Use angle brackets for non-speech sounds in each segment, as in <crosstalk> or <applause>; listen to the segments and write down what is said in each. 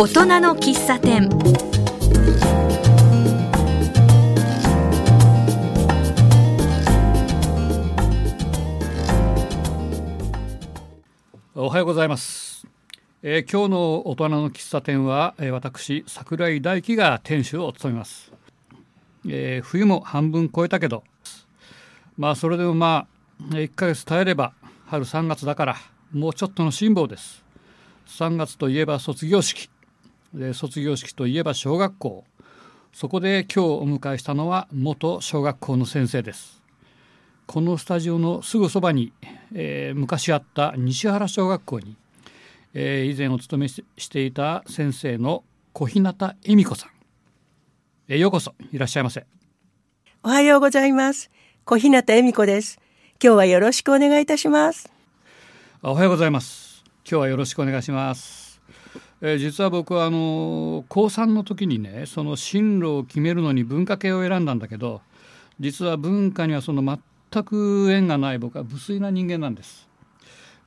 大人の喫茶店。おはようございます、えー今日の大人の喫茶店は、えー私桜井大樹が店主を務めます、えー冬も半分超えたけどまあそれでもまあ1ヶ月耐えれば春3月だからもうちょっとの辛抱です。3月といえば卒業式。で卒業式といえば小学校そこで今日お迎えしたのは元小学校の先生ですこのスタジオのすぐそばに、えー昔あった西原小学校に、えー以前お勤めししていた先生の小日向恵美子さん、えーようこそいらっしゃいませおはようございます。小日向恵美子です。今日はよろしくお願いいたします。あおはようございます今日はよろしくお願いします、えー実は僕はあの高3の時にねその進路を決めるのに文化系を選んだんだけど実は文化にはその全く縁がない僕は無粋な人間なんです。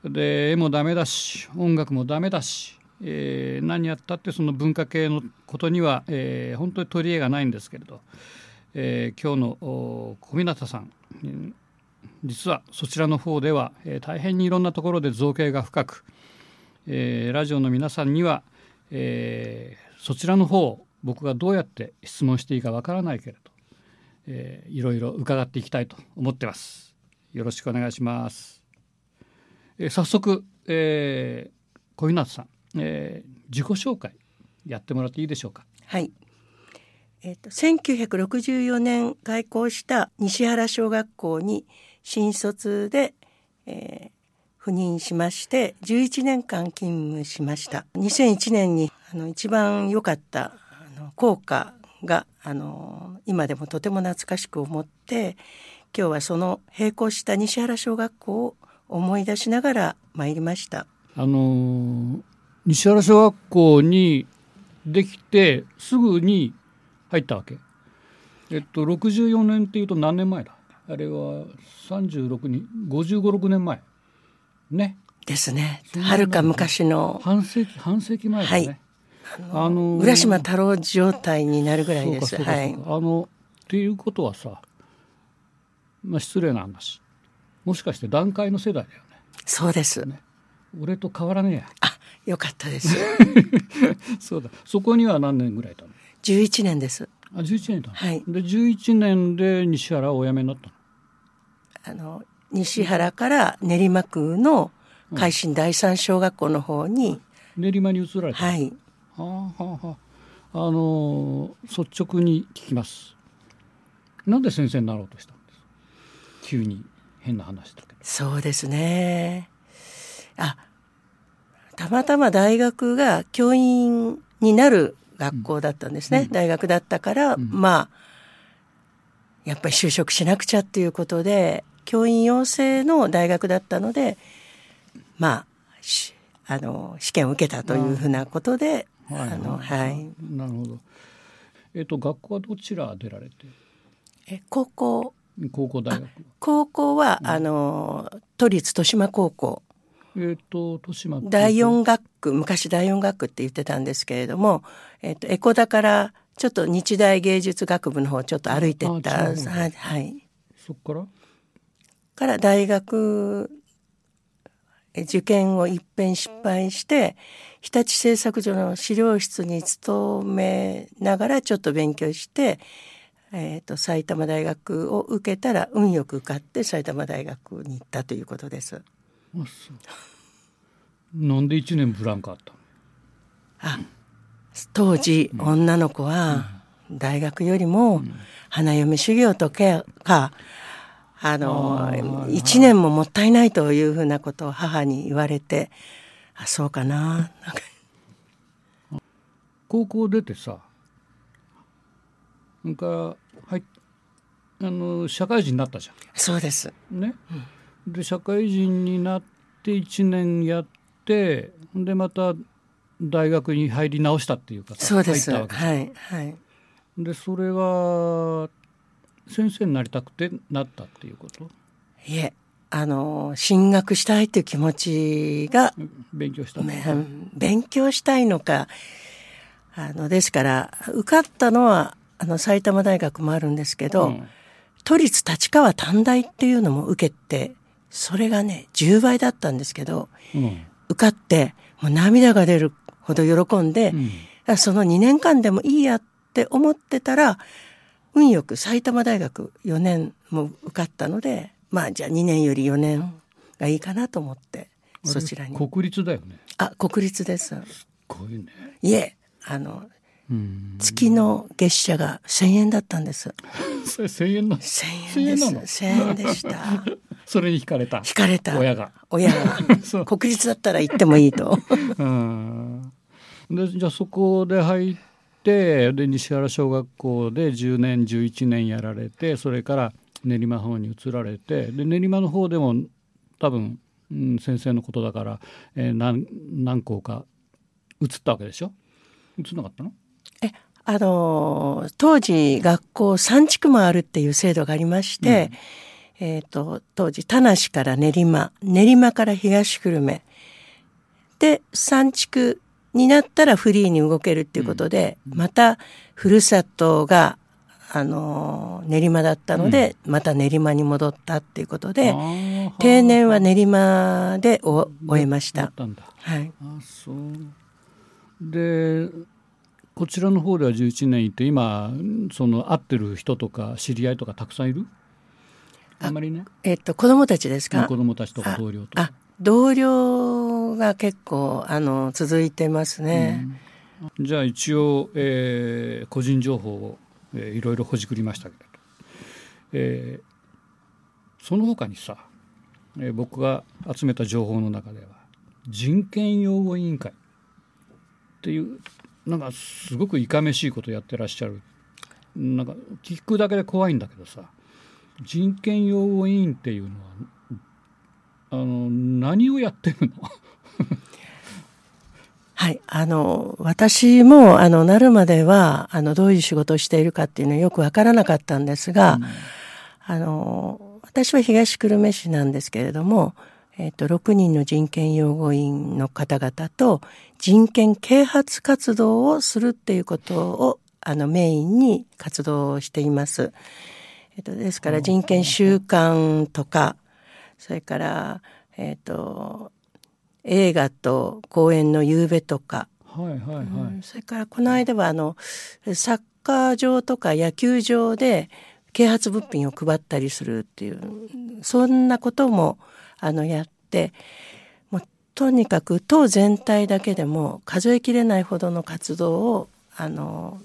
で絵もダメだし音楽もダメだし、えー何やったってその文化系のことには、えー本当に取り柄がないんですけれど、えー今日の小日向さんうん実はそちらの方では、えー大変にいろんなところで造形が深く、えーラジオの皆さんには、えーそちらの方僕がどうやって質問していいかわからないけれど、えーいろいろ伺っていきたいと思ってます。よろしくお願いします。えー早速、えー小日向さん、えー自己紹介やってもらっていいでしょうか？はい。えっ、と1964年開校した西原小学校に新卒で、えー赴任しまして11年間勤務しました。2001年にあの一番良かったあの校歌があの今でもとても懐かしく思って今日はその並行した西原小学校を思い出しながら参りました。あの西原小学校にできてすぐに入ったわけ。えっと64年っていうと何年前だ？あれは36人5556年前ね。ですね。はるか昔の。半世紀半世紀前だね。あのー浦島太郎状態になるぐらいです。はい。あのっていうことはさ、まあ、失礼な話。もしかして段階の世代だよね。そうです。俺と変わらねえや。あ、よかったです。<laughs> そうだ。そこには何年ぐらいいたの？11年です。あ11年いたの、はい。で11年で西原をお辞めになったの？あの西原から練馬区の海進第三小学校の方に、練馬に移られた、はい。はあはあはあ。あのー率直に聞きます。なんで先生になろうとしたんです？急に変な話だけど。そうですね。あ、たまたま大学が教員になる学校だったんですね。大学だったから、まあ、やっぱり就職しなくちゃっていうことで、教員養成の大学だったので、まあ、しあの、試験を受けたというふうなことで、はいあの、はい。なるほど。えっ、と学校はどちら出られて？え高校、高校大学は？高校は、あの、都立豊島高校。えっ、と豊島第四学区昔第四学区って言ってたんですけれども、えっとエコダからちょっと日大芸術学部の方ちょっと歩いてった。はい、そっから？から大学え受験を一遍失敗して日立製作所の資料室に勤めながらちょっと勉強して、えっと埼玉大学を受けたら運よく受かって埼玉大学に行ったということです。なんで一年ブランクあったの？当時、女の子は大学よりも花嫁修行とかかあの一年ももったいないというふうなことを母に言われてあそうかな。高校出てさなんかはいあの社会人になったじゃそうです。ん。ね、で社会人になって1年やってでまた大学に入り直したっていうかさそうです。入ったわけじゃん。はいはい。でそれは先生になりたくてなったっていうこと？いえあの進学したいという気持ちが、勉強した勉強したいのかあのですから受かったのはあの埼玉大学もあるんですけど、うん。都立立川短大っていうのも受けてそれがね10倍だったんですけどうん。受かってもう涙が出るほど喜んで、うん。あその2年間でもいいやって思ってたら運よく埼玉大学4年も受かったのでまあじゃあ2年より4年がいいかなと思ってそちらに。国立だよね。あ国立です。すごいね。いえあのうん。月の月謝が1,000円だったんです。<laughs> それ1000円なの？1,000円です。1000円なの？1,000円でした。<laughs> それに惹かれた。引かれた。親が。親が。<laughs> 国立だったら行ってもいいと。うん。でじゃあそこで入ってで西原小学校で10年11年やられてそれから練馬の方に移られてで練馬の方でも多分、うん、先生のことだから、えー何何校か移ったわけでしょ？移んなかったの？えあの当時学校3地区もあるっていう制度がありまして、えー、と当時田無から練馬練馬から東久留米。で3地区になったらフリーに動けるっていうことで、またふるさとがあの練馬だったので、また練馬に戻ったっていうことで定年は練馬でお終えまし。た。たはい。あそう。でこちらの方では11年いて今その会ってる人とか知り合いとかたくさんいる？あんまりね。えっと子供たちですか？子供たちとか同僚とか。あ同僚が結構あの続いてますね。じゃあ一応、えー個人情報を、えーいろいろほじくりましたけど、えーその他にさ、えー僕が集めた情報の中では人権擁護委員会っていうなんかすごくいかめしいことやってらっしゃる。なんか聞くだけで怖いんだけどさ人権擁護委員っていうのはあの何をやってるの？<laughs> はい、あの私もあのなるまではあのどういう仕事をしているかっていうのはよくわからなかったんですが、あの私は東久留米市なんですけれども、えっと6人の人権擁護員の方々と人権啓発活動をするっていうことをあのメインに活動をしています。えっとですから人権週間とかそれからえっと映画と公演の夕べとか、はいはいはい、うんそれからこの間はあのサッカー場とか野球場で啓発物品を配ったりするっていうそんなこともあのやってもうとにかく党全体だけでも数えきれないほどの活動をあの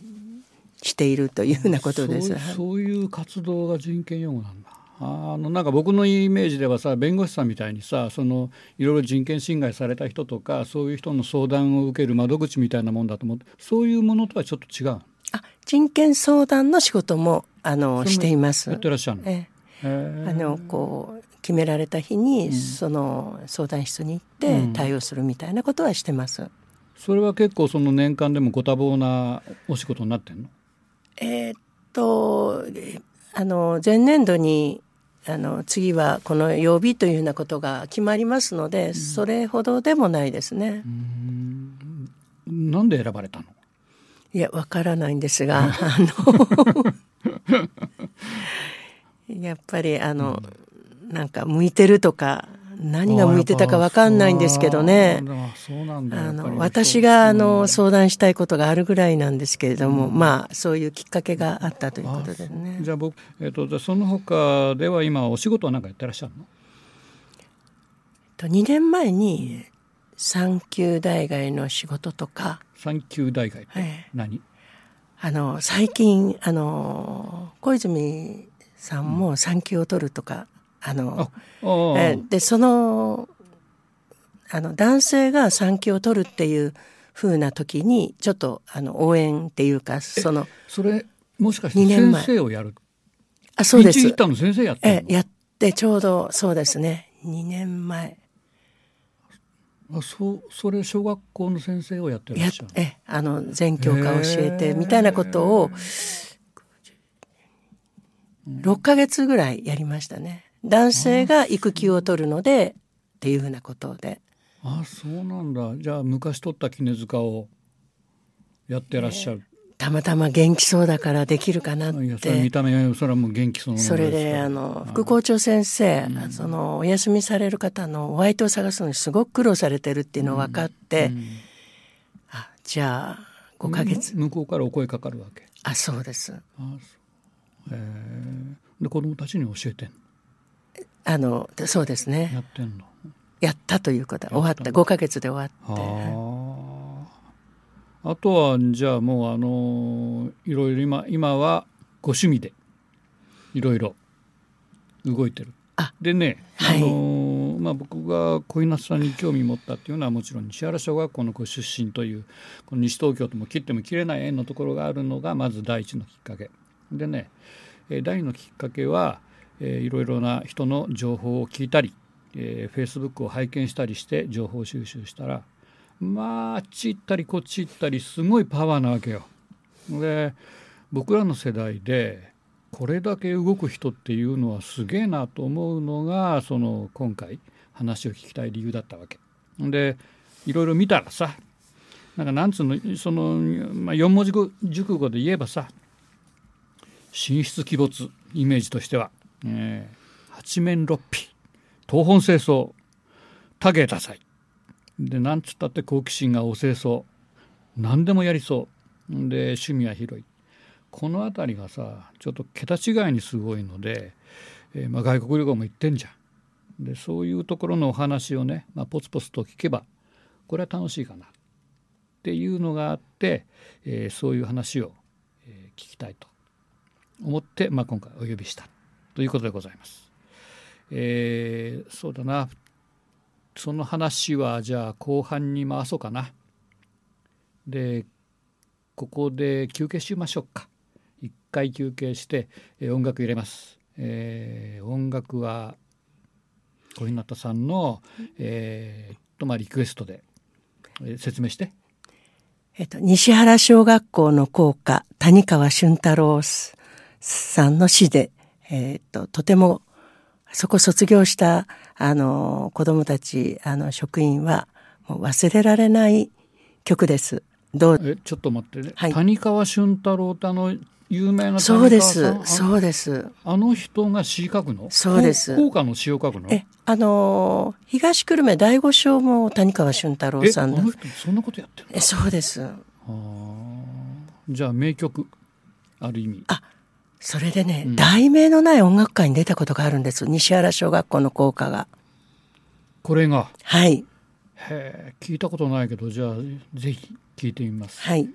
しているというようなことです。そういう活動が人権擁護なんだああのなんか僕のイメージではさ弁護士さんみたいにさそのいろいろ人権侵害された人とかそういう人の相談を受ける窓口みたいなもんだと思ってそういうものとはちょっと違うあ人権相談の仕事もあのしています。やってらっしゃるの？ええ。あのこう決められた日に、その相談室に行って対応するみたいなことはしてます。それは結構その年間でもご多忙なお仕事になってんの？えーっとえあの前年度にあの次はこの曜日というようなことが決まりますので、それほどでもないですね。なんで選ばれたの？いやわからないんですが <laughs> あのやっぱりあの、なんか向いてるとか何が向いてたかわかんないんですけどね。あの私があの相談したいことがあるぐらいなんですけれども、まあそういうきっかけがあったということですね。じゃあ僕、えっとその他では今お仕事は何かやってらっしゃるの？と2年前に産休代替の仕事とか。産休代替ってええ何、あの最近あの小泉さんも産休を取るとか、あのえでそのあの男性が産休を取るっていう風な時にちょっとあの応援っていうかそのそれもしかして先生をやる？あそうです。一行ったの先生やってるえやってちょうどそうですね。2年前。のあそうそれ小学校の先生をやってらやっしゃるえあの全教科教えてみたいなことを6ヶ月ぐらいやりましたね男性が育休を取るのでっていうふうなことで。あそうなんだ。じゃあ昔取った絹塚をやってらっしゃる、たまたま元気そうだからできるかなっいやそれ見てた目それはもう元気そのものそれであの副校長先生、そのお休みされる方のお相手を探すのにすごく苦労されてるっていうのが分かって、あじゃあ5ヶ月、向こうからお声かかるわけ。あそうです。あそう。へえ。で子供たちに教えてんの？あのそうですやねってんの？やったということ。終わったやった。5ヶ月で終わって。はあ。あとはじゃあもうあのいろいろ今今はご趣味でいろいろ動いてる。あでね、はい。あのまあ、僕が小稲さんに興味持ったっていうのはもちろん西原小学校のご出身というこの西東京とも切っても切れない縁のところがあるのがまず第一のきっかけ。でねえー第二のきっかけは、えーいろいろな人の情報を聞いたり、えー、Facebook を拝見したりして情報収集したらまああっち行ったりこっち行ったりすごいパワーなわけよ。で僕らの世代でこれだけ動く人っていうのはすげえなと思うのがその今回話を聞きたい理由だったわけ。でいろいろ見たらさなんかなんつうのその、まあ、4文字熟語で言えばさ神出鬼没イメージとしては、えー八面六臂。東本清掃。多芸多彩でなんつったって好奇心が旺盛そう。何でもやりそう。で趣味は広い。この辺りがさちょっと桁違いにすごいので、えーまあ、外国旅行も行ってんじゃん。でそういうところのお話をね、まあ、ポツポツと聞けばこれは楽しいかな。っていうのがあって、えーそういう話を、え聞きたいと思って、まあ、今回お呼びしたということでございます。えーそうだなその話はじゃあ後半に回そうかな。でここで休憩しましょうか。一回休憩して、えー音楽入れます。えー音楽は小日向さんの、えーっとまあリクエストで、えー説明して。えっと、西原小学校の校歌谷川俊太郎さんの詩で、えっと、とてもそこ卒業したあの子どもたちあの職員はもう忘れられない曲です。どう？えちょっと待ってね、はい。谷川俊太郎ってあの有名なそうで谷川す。さんそうです。ああの人が詩書くの？そうです。こ効果の詩を書くの？えあの東久留米第五章も谷川俊太郎えさんだ。そんなことやってるのえそうです。あー。じゃあ名曲ある意味。あそれでね、うん題名のない音楽会に出たことがあるんです西原小学校の校歌が。これが？はいへえ聞いたことないけどじゃあぜひ聞いてみます。はい。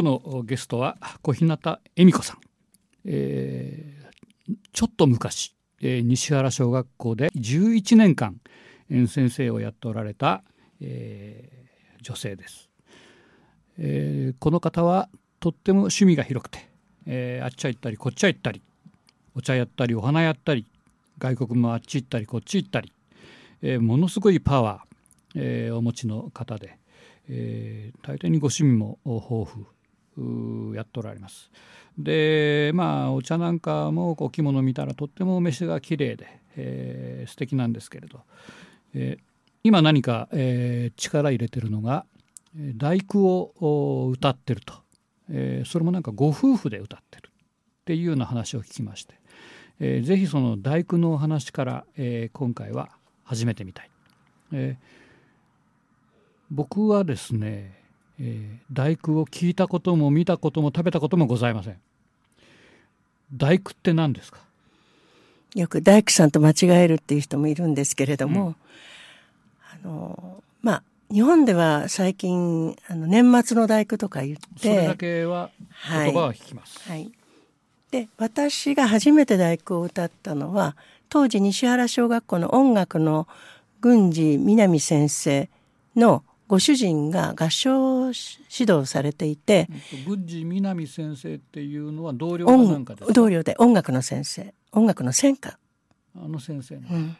今日のゲストは小日向恵美子さん、えー、ちょっと昔、えー、西原小学校で11年間先生をやっておられた、えー、女性です、えー、この方はとっても趣味が広くて、えー、あっちゃ行ったりこっちゃ行ったりお茶やったりお花やったり外国もあっち行ったりこっち行ったり、えー、ものすごいパワー、えー、お持ちの方で、えー、大抵にご趣味も豊富。やっておられます。でまあお茶なんかもお着物見たらとってもお召しが綺麗で、えー、素敵なんですけれど、えー、今何か、えー、力入れてるのが大工を歌ってると、えー、それもなんかご夫婦で歌ってるっていうような話を聞きまして、えー、ぜひその大工のお話から、えー、今回は始めてみたい、えー、僕はですね、えー、大工を聞いたことも見たことも食べたこともございません。大工って何ですか？よく大工さんと間違えるっていう人もいるんですけれども、うん、あのまあ日本では最近あの年末の大工とか言ってそれだけは言葉は聞きます、はい、はい、で私が初めて大工を歌ったのは当時西原小学校の音楽の郡司南先生のご主人が合唱指導されていて郡司南先生っていうのは同僚なんかです同僚で音楽の先生音楽の専科。あの先生の,、うん、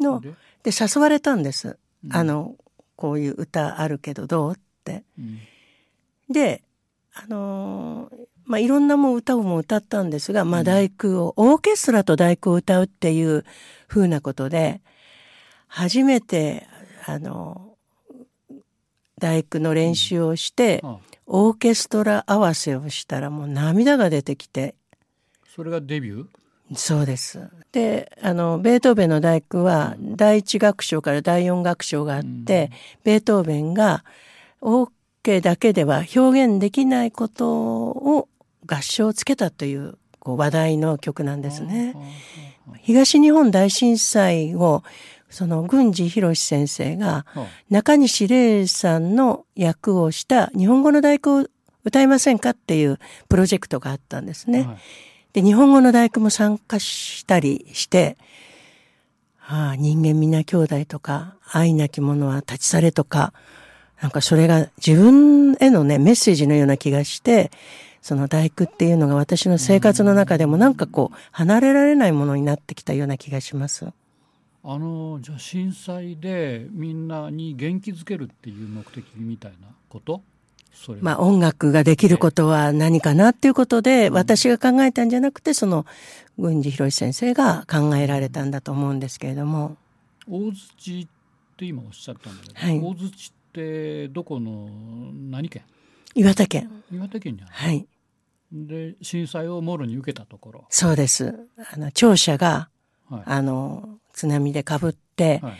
ので誘われたんです、うん、あのこういう歌あるけどどうって。うん、であのーまあ、いろんなも歌をも歌ったんですが、まあ、大工を、オーケストラと大工を歌うっていうふうなことで、初めて、あの、大工の練習をして、オーケストラ合わせをしたらもう涙が出てきて。それがデビュー？そうです。で、あの、ベートーベンの大工は、第一楽章から第四楽章があって、うん、ベートーベンが、オーケだけでは表現できないことを合唱をつけたというこう話題の曲なんですね。東日本大震災をその郡司博先生が中西礼さんの役をした日本語の大工を歌いませんかっていうプロジェクトがあったんですね。で、日本語の大工も参加したりして、ああ、人間皆兄弟とか、愛なき者は立ち去れとか、なんかそれが自分へのね、メッセージのような気がして、その大工っていうのが私の生活の中でもなんかこう離れられないものになってきたような気がします。あのじゃあ震災でみんなに元気づけるっていう目的みたいなこと？まあ音楽ができることは何かなっていうことで、私が考えたんじゃなくてその郡司博先生が考えられたんだと思うんですけれども。大槌って今おっしゃったんだけど、はい、大槌ってどこの何県？岩手県。岩手県にある。はいで震災をもろに受けたところ。そうです。あの庁舎が、はい、あの津波でかぶって、はい、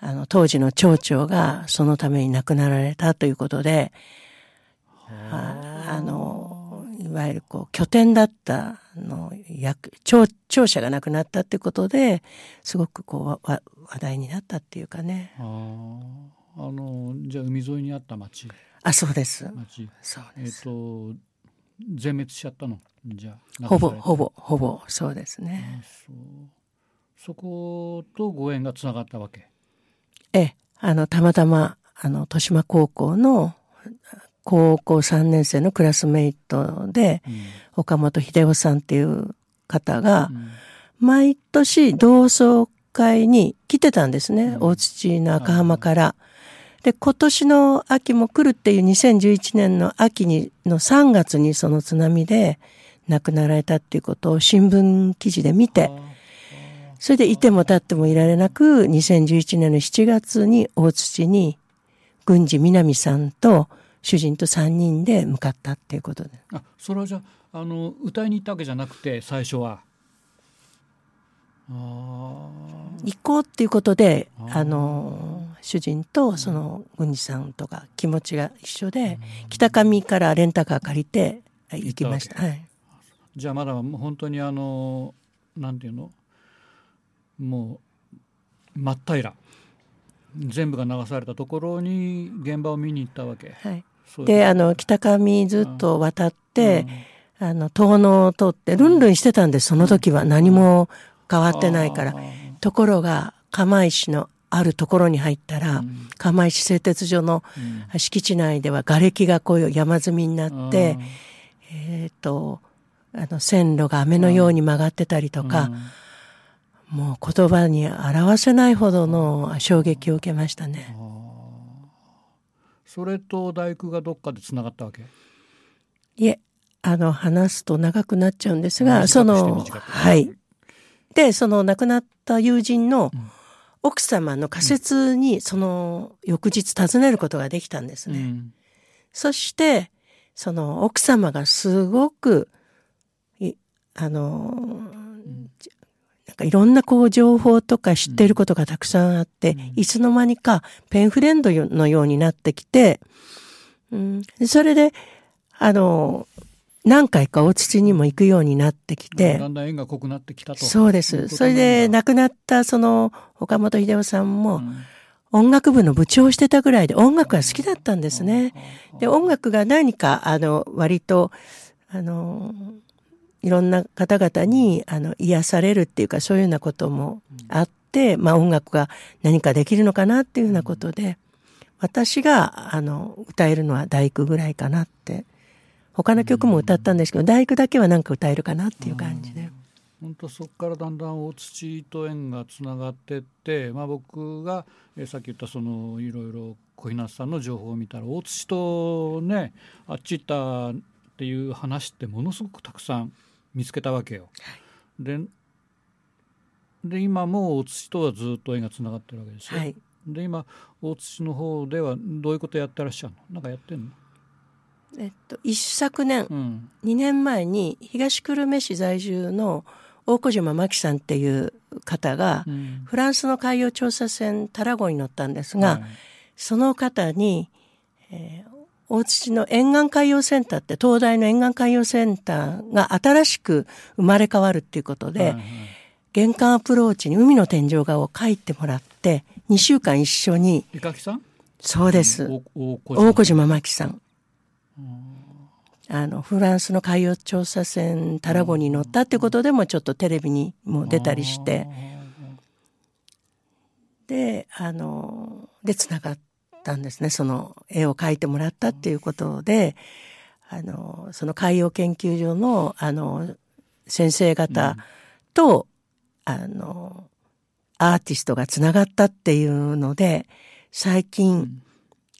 あの当時の町長がそのために亡くなられたということであ。あのいわゆるこう拠点だったの役庁庁舎がなくなったっていうことですごくこう話題になったっていうかね。あ。あのじゃあ海沿いにあった町。あそうです。町。そうです。えっ、ー、と全滅しちゃったの？じゃあほぼほぼほぼそうですね。そことご縁がつながったわけ？ええ。あのたまたまあの豊島高校の高校3年生のクラスメイトで、うん、岡本秀夫さんっていう方が、うん、毎年同窓会に来てたんですね、うん、大土の赤浜から。で、今年の秋も来るっていう2011年の秋にの3月にその津波で亡くなられたっていうことを新聞記事で見て、それでいても立ってもいられなく、2011年の7月に大土に郡司南さんと主人と3人で向かったっていうことで。あ、それはじゃあ、あの、歌いに行ったわけじゃなくて、最初は。行こうっていうことであの主人とその郡司さんとか気持ちが一緒で北上からレンタカー借りて行きました。はい、じゃあまだ本当にあのなんていうの？もう真っ平。ら全部が流されたところに現場を見に行ったわけ。はい、であの北上ずっと渡って、あの、遠野を通ってルンルンしてたんです、その時は。何も変わってないから。ところが、釜石のあるところに入ったら、うん、釜石製鉄所の敷地内では瓦礫がこういう山積みになって、えっ、ー、と、あの、線路が雨のように曲がってたりとか、うん、もう言葉に表せないほどの衝撃を受けましたね。それと大工がどっかでつながったわけ？いえ、あの、話すと長くなっちゃうんですが、その、はい。で、その亡くなった友人の奥様の仮説に、その翌日訪ねることができたんですね。うん、そして、その奥様がすごく、あの、なんかいろんなこう情報とか知っていることがたくさんあって、うん、いつの間にかペンフレンドのようになってきて、うん、それで、あの、何回か大土にも行くようになってきて。だんだん縁が濃くなってきたと。そうです。それで亡くなったその岡本秀夫さんも、音楽部の部長をしてたぐらいで音楽が好きだったんですね。で、音楽が何か、あの、割と、あの、いろんな方々に、あの、癒されるっていうか、そういうようなこともあって、まあ音楽が何かできるのかなっていうようなことで、私が、あの、歌えるのは大工ぐらいかなって他の曲も歌ったんですけど大工だけはなんか歌えるかなっていう感じで。本当そこからだんだん大土と縁がつながってって、まあ、僕が、えさっき言ったそのいろいろ小日向さんの情報を見たら大土とねあっち行ったっていう話ってものすごくたくさん見つけたわけよ。でで今も大土とはずっと縁がつながってるわけですよ。はい、で今大土の方ではどういうことやってらっしゃるの？なんかやってんの？えっと、一昨年、うん、2年前に東久留米市在住の大小島真紀さんっていう方が、うん、フランスの海洋調査船タラゴに乗ったんですが、はい、その方に、えー、大土の沿岸海洋センターって東大の沿岸海洋センターが新しく生まれ変わるっていうことで、はいはい、玄関アプローチに海の天井画を描いてもらって2週間一緒に。そうです、大小島真紀さんあのフランスの海洋調査船タラゴに乗ったってことでもちょっとテレビにも出たりして。であのでつながったんですねその絵を描いてもらったっていうことで。あのその海洋研究所のあの先生方と、うん、あのアーティストがつながったっていうので最近、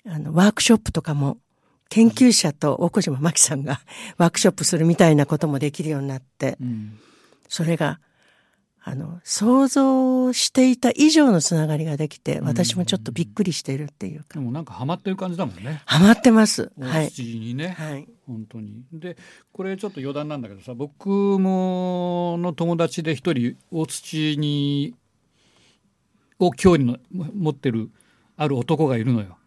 うん、あのワークショップとかも研究者と大小島真紀さんがワークショップするみたいなこともできるようになって、うん、それがあの想像していた以上のつながりができて私もちょっとびっくりしているっていうか、でもなんかハマってる感じだもんね。ハマってます。はい。にね、はい、本当に。でこれちょっと余談なんだけどさ僕もの友達で一人大土にを興味の持ってるある男がいるのよ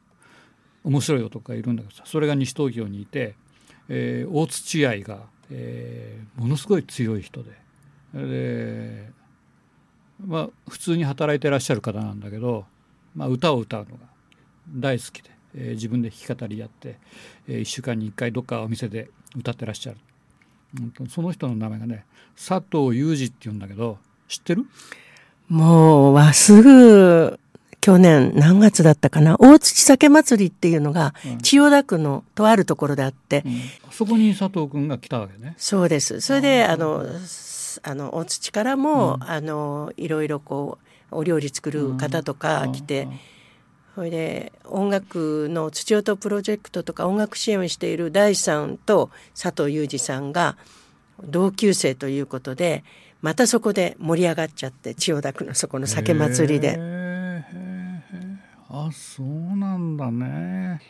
面白い男がいるんだけどさそれが西東京にいて、えー、大土愛が、えー、ものすごい強い人で。で、まあ、普通に働いてらっしゃる方なんだけど、まあ、歌を歌うのが大好きで、えー、自分で弾き語りやって、えー、1週間に1回どっかお店で歌ってらっしゃる、その人の名前がね佐藤裕二っていうんだけど知ってる？もうはすぐ去年何月だったかな？大土酒祭りっていうのが千代田区のとあるところであって、うん、そこに佐藤君が来たわけね。そうです。それであのあの大土からも、うん、あのいろいろこうお料理作る方とか来て、それで音楽の土音プロジェクトとか音楽支援をしている大さんと佐藤裕二さんが同級生ということでまたそこで盛り上がっちゃって千代田区のそこの酒祭りで。あそうなんだね。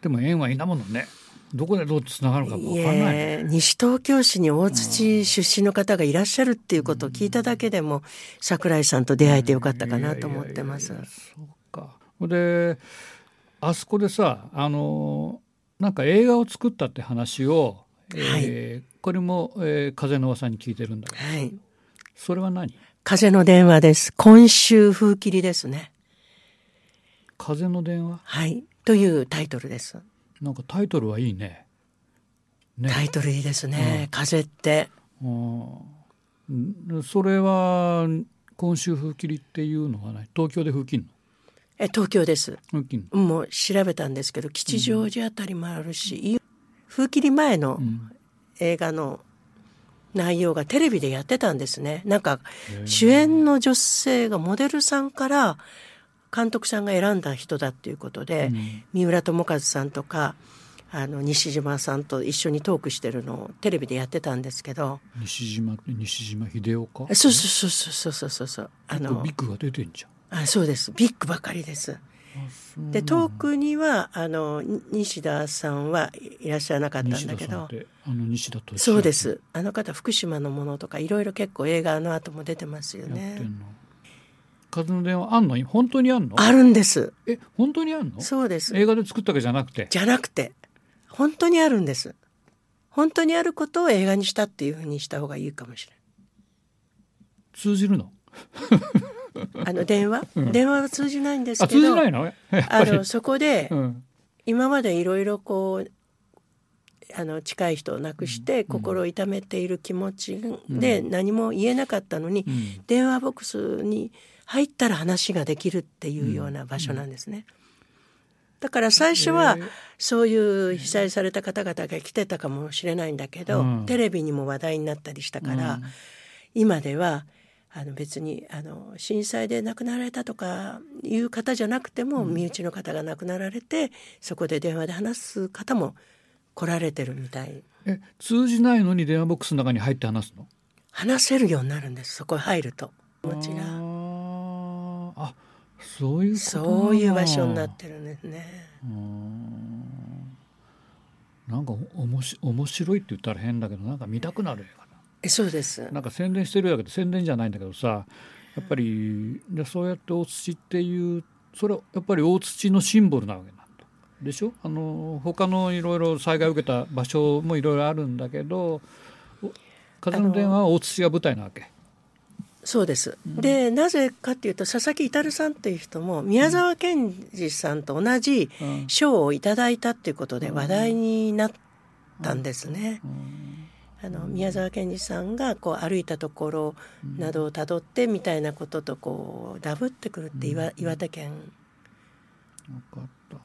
でも縁はいなものね。どこでどうつながるか分かんない、ね、西東京市に大土出身の方がいらっしゃるっていうことを聞いただけでも櫻井さんと出会えてよかったかなと思ってます。そうか。であそこでさあのなんか映画を作ったって話を、はい、えー、これも、えー、風の噂に聞いてるんだけど、はい、それは何？風の電話です。今週風切りですね。風の電話？はい。というタイトルです。なんかタイトルはいいね。ね。タイトルいいですね、風って。うん。それは今週風切りっていうのはない？東京で風切るの？え東京です。風切るの？もう調べたんですけど吉祥寺あたりもあるし、風切り前のうん。映画の内容がテレビでやってたんですね。なんか主演の女性がモデルさんから監督さんが選んだ人だっていうことで、うん。三浦友和さんとかあの西島さんと一緒にトークしてるのをテレビでやってたんですけど。西島西島秀夫か？そうそうそうそうそうそうそう。あのビッグが出てんじゃん。あそうです。ビッグばかりです。でトークにはあのに西田さんはいらっしゃらなかったん西だけど。田さんってあの西田そうです。あの方福島のものとかいろいろ結構映画の後も出てますよやってねんの風の電話あんの？本当にあんの？あるんです。え本当にあんの？そうです。映画で作ったわけじゃなくて？じゃなくて。本当にあるんです。本当にあることを映画にしたっていうふうにした方がいいかもしれ通じるの？ないあの電話、電話は通じないんですあけど。通じないの？やっぱり。あのそこでうん。今までいろいろこうあの近い人を亡くして心を痛めている気持ちで何も言えなかったのに、うん。電話ボックスに入ったら話ができるっていうような場所なんですね。だから最初はそういう被災された方々が来てたかもしれないんだけど、うん。テレビにも話題になったりしたから、うん。今ではあの別にあの震災で亡くなられたとかいう方じゃなくても、身内の方が亡くなられてそこで電話で話す方も来られてるみたい。え通じないのに電話ボックスの中に入って話すの？話せるようになるんですそこへ入ると。気持ちがそういうそういう場所になってるんですね。なんかおもし面白いって言ったら変だけどなんか見たくなる映画だえそうです。なんか宣伝してるようだけど宣伝じゃないんだけどさやっぱりでそうやって大土っていうそれはやっぱり大土のシンボルなわけなんだ。でしょ？あの他のいろいろ災害を受けた場所もいろいろあるんだけどお風の電話は大土が舞台なわけ。そうです。でなぜかっていうと佐々木至さんっていう人も宮沢賢治さんと同じうん。賞をいただいたっていうことで話題になったんですね。あの宮沢賢治さんがこう歩いたところなどをたどってみたいなこととこうダブってくるって岩岩手県。分かった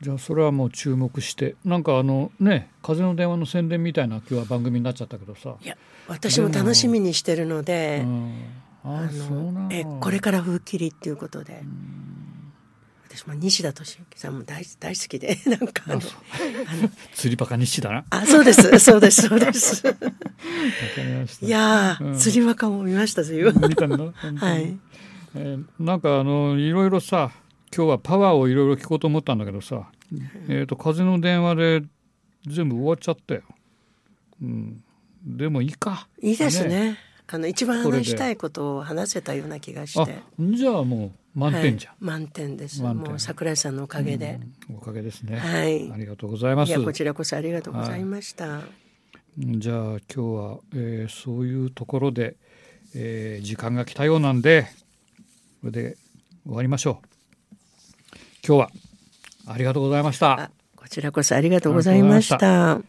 じゃあそれはもう注目して。なんかあのね「風の電話」の宣伝みたいな今日は番組になっちゃったけどさ、いや私も楽しみにしてるのでう。ん、ああそうなの。のえこれから風切りっていうことで、私も西田敏行さんも大大好きで <laughs> なんかあの釣りバカ日誌だな。わあそうですそうですそうです。かりました。いやー、うん。釣り若も見ました随分。見たんだ本当に。<laughs> はい。えーなんかあのいろいろさ今日はパワーをいろいろ聞こうと思ったんだけどさ「えー、と風の電話」で全部終わっちゃったよ。うん、でもいいか。いいですね。あの一番話したいことを話せたような気がしあてじゃあもう満点じゃん。はい、満点です。もう桜井さんのおかげで、うん。おかげですね。はい。ありがとうございます。いやこちらこそありがとうございました、うんじゃあ今日は、えーそういうところで、えー時間が来たようなんでこれで終わりましょう。今日はありがとうございました。こちらこそありがとうございました